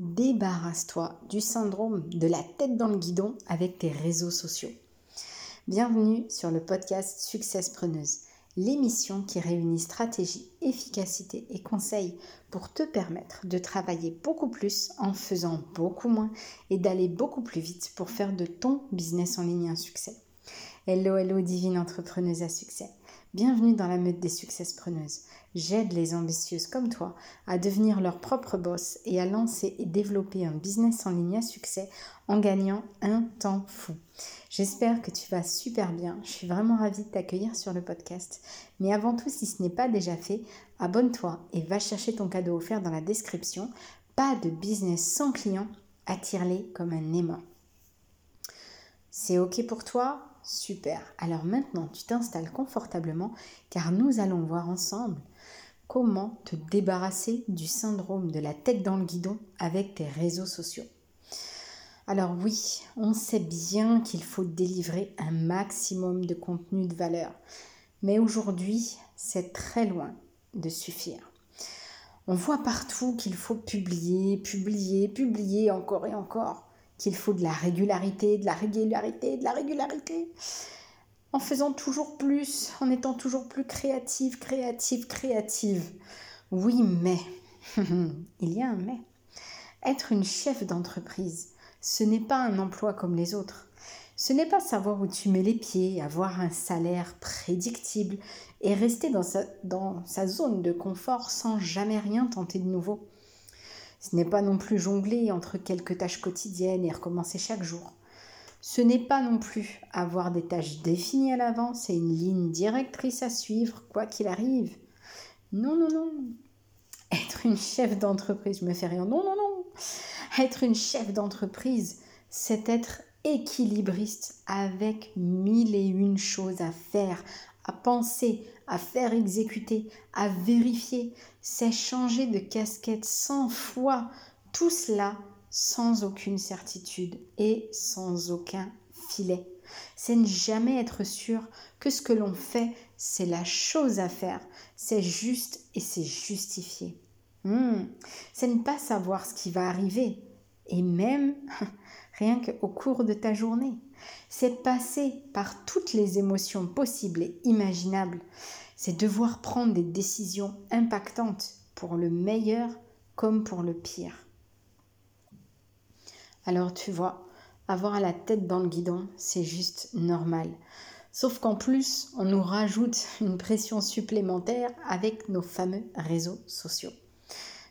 débarrasse-toi du syndrome de la tête dans le guidon avec tes réseaux sociaux. Bienvenue sur le podcast Success Preneuse, l'émission qui réunit stratégie, efficacité et conseils pour te permettre de travailler beaucoup plus en faisant beaucoup moins et d'aller beaucoup plus vite pour faire de ton business en ligne un succès. Hello, hello, divine entrepreneuse à succès. Bienvenue dans la meute des successpreneuses. J'aide les ambitieuses comme toi à devenir leur propre boss et à lancer et développer un business en ligne à succès en gagnant un temps fou. J'espère que tu vas super bien. Je suis vraiment ravie de t'accueillir sur le podcast. Mais avant tout, si ce n'est pas déjà fait, abonne-toi et va chercher ton cadeau offert dans la description. Pas de business sans client, attire-les comme un aimant. C'est OK pour toi? Super. Alors maintenant, tu t'installes confortablement car nous allons voir ensemble comment te débarrasser du syndrome de la tête dans le guidon avec tes réseaux sociaux. Alors oui, on sait bien qu'il faut délivrer un maximum de contenu de valeur, mais aujourd'hui, c'est très loin de suffire. On voit partout qu'il faut publier, publier, publier encore et encore qu'il faut de la régularité, de la régularité, de la régularité, en faisant toujours plus, en étant toujours plus créative, créative, créative. Oui, mais, il y a un mais. Être une chef d'entreprise, ce n'est pas un emploi comme les autres. Ce n'est pas savoir où tu mets les pieds, avoir un salaire prédictible et rester dans sa, dans sa zone de confort sans jamais rien tenter de nouveau. Ce n'est pas non plus jongler entre quelques tâches quotidiennes et recommencer chaque jour. Ce n'est pas non plus avoir des tâches définies à l'avance et une ligne directrice à suivre, quoi qu'il arrive. Non, non, non. Être une chef d'entreprise, je me fais rien. Non, non, non. Être une chef d'entreprise, c'est être équilibriste avec mille et une choses à faire, à penser, à faire exécuter, à vérifier. C'est changer de casquette 100 fois. Tout cela sans aucune certitude et sans aucun filet. C'est ne jamais être sûr que ce que l'on fait, c'est la chose à faire. C'est juste et c'est justifié. Hmm. C'est ne pas savoir ce qui va arriver. Et même rien qu'au cours de ta journée. C'est passer par toutes les émotions possibles et imaginables. C'est devoir prendre des décisions impactantes pour le meilleur comme pour le pire. Alors tu vois, avoir la tête dans le guidon, c'est juste normal. Sauf qu'en plus, on nous rajoute une pression supplémentaire avec nos fameux réseaux sociaux.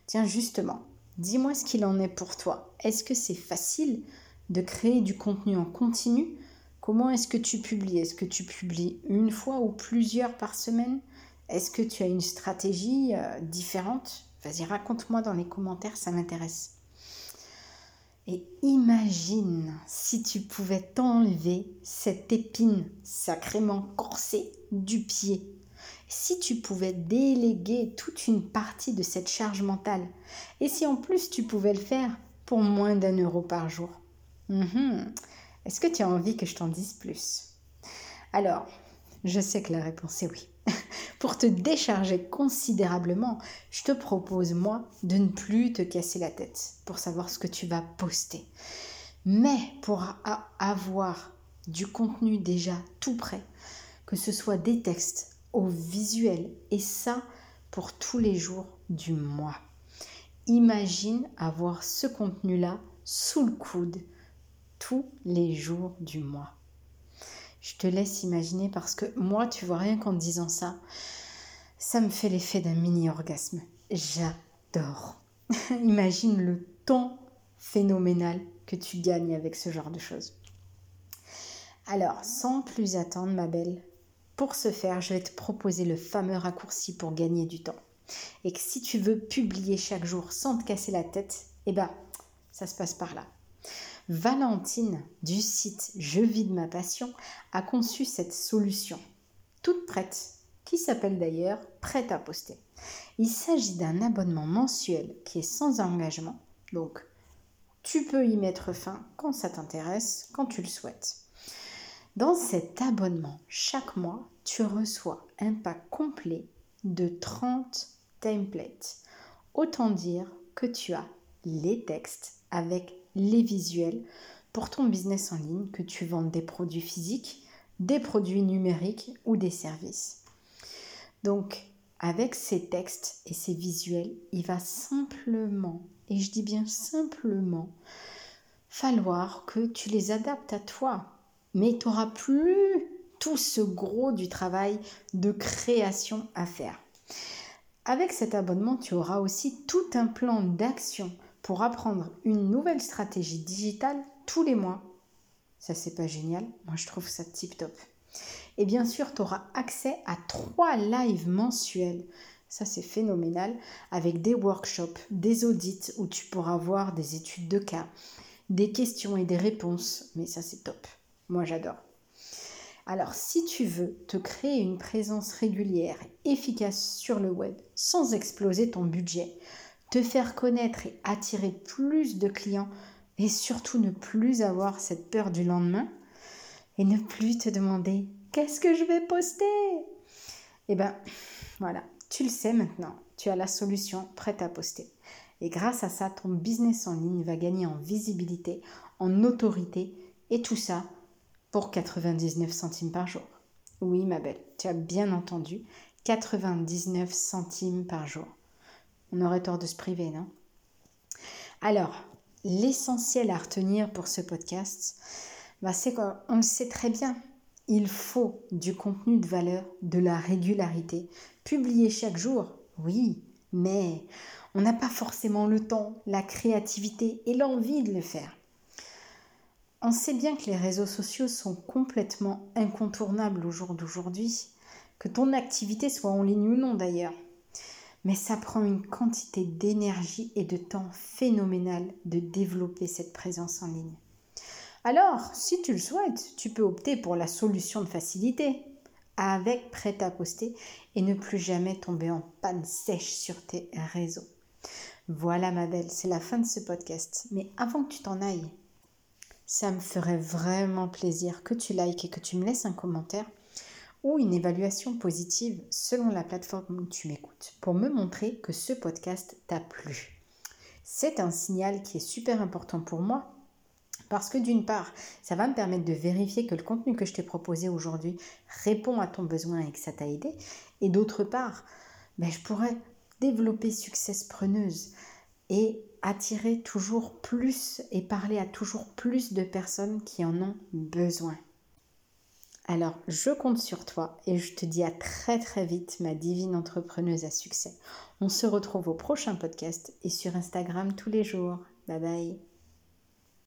Tiens, justement, dis-moi ce qu'il en est pour toi. Est-ce que c'est facile de créer du contenu en continu? Comment est-ce que tu publies? Est-ce que tu publies une fois ou plusieurs par semaine? Est-ce que tu as une stratégie euh, différente? Vas-y, raconte-moi dans les commentaires, ça m'intéresse. Et imagine si tu pouvais t'enlever cette épine sacrément corsée du pied. Si tu pouvais déléguer toute une partie de cette charge mentale. Et si en plus tu pouvais le faire pour moins d'un euro par jour. Mhm. Est-ce que tu as envie que je t'en dise plus? Alors, je sais que la réponse est oui. pour te décharger considérablement, je te propose, moi, de ne plus te casser la tête pour savoir ce que tu vas poster. Mais pour avoir du contenu déjà tout prêt, que ce soit des textes au visuel, et ça pour tous les jours du mois. Imagine avoir ce contenu-là sous le coude tous les jours du mois. Je te laisse imaginer parce que moi, tu vois, rien qu'en disant ça, ça me fait l'effet d'un mini-orgasme. J'adore. Imagine le temps phénoménal que tu gagnes avec ce genre de choses. Alors, sans plus attendre, ma belle, pour ce faire, je vais te proposer le fameux raccourci pour gagner du temps. Et que si tu veux publier chaque jour sans te casser la tête, eh ben, ça se passe par là. Valentine du site Je vis de ma passion a conçu cette solution, toute prête, qui s'appelle d'ailleurs Prête à poster. Il s'agit d'un abonnement mensuel qui est sans engagement, donc tu peux y mettre fin quand ça t'intéresse, quand tu le souhaites. Dans cet abonnement, chaque mois, tu reçois un pack complet de 30 templates. Autant dire que tu as les textes avec les visuels pour ton business en ligne, que tu vendes des produits physiques, des produits numériques ou des services. Donc, avec ces textes et ces visuels, il va simplement, et je dis bien simplement, falloir que tu les adaptes à toi. Mais tu n'auras plus tout ce gros du travail de création à faire. Avec cet abonnement, tu auras aussi tout un plan d'action pour apprendre une nouvelle stratégie digitale tous les mois. Ça, c'est pas génial. Moi, je trouve ça tip top. Et bien sûr, tu auras accès à trois lives mensuels. Ça, c'est phénoménal. Avec des workshops, des audits où tu pourras voir des études de cas, des questions et des réponses. Mais ça, c'est top. Moi, j'adore. Alors, si tu veux te créer une présence régulière efficace sur le web sans exploser ton budget, te faire connaître et attirer plus de clients et surtout ne plus avoir cette peur du lendemain et ne plus te demander qu'est-ce que je vais poster? Eh bien, voilà, tu le sais maintenant, tu as la solution prête à poster. Et grâce à ça, ton business en ligne va gagner en visibilité, en autorité et tout ça pour 99 centimes par jour. Oui, ma belle, tu as bien entendu, 99 centimes par jour. On aurait tort de se priver, non? Alors, l'essentiel à retenir pour ce podcast, bah, c'est qu'on le sait très bien. Il faut du contenu de valeur, de la régularité. Publier chaque jour, oui, mais on n'a pas forcément le temps, la créativité et l'envie de le faire. On sait bien que les réseaux sociaux sont complètement incontournables au jour d'aujourd'hui, que ton activité soit en ligne ou non d'ailleurs mais ça prend une quantité d'énergie et de temps phénoménal de développer cette présence en ligne. Alors, si tu le souhaites, tu peux opter pour la solution de facilité, avec prêt à poster et ne plus jamais tomber en panne sèche sur tes réseaux. Voilà ma belle, c'est la fin de ce podcast. Mais avant que tu t'en ailles, ça me ferait vraiment plaisir que tu likes et que tu me laisses un commentaire ou une évaluation positive selon la plateforme où tu m'écoutes pour me montrer que ce podcast t'a plu. C'est un signal qui est super important pour moi parce que d'une part, ça va me permettre de vérifier que le contenu que je t'ai proposé aujourd'hui répond à ton besoin et que ça t'a aidé. Et d'autre part, ben, je pourrais développer Success Preneuse et attirer toujours plus et parler à toujours plus de personnes qui en ont besoin. Alors, je compte sur toi et je te dis à très très vite, ma divine entrepreneuse à succès. On se retrouve au prochain podcast et sur Instagram tous les jours. Bye bye.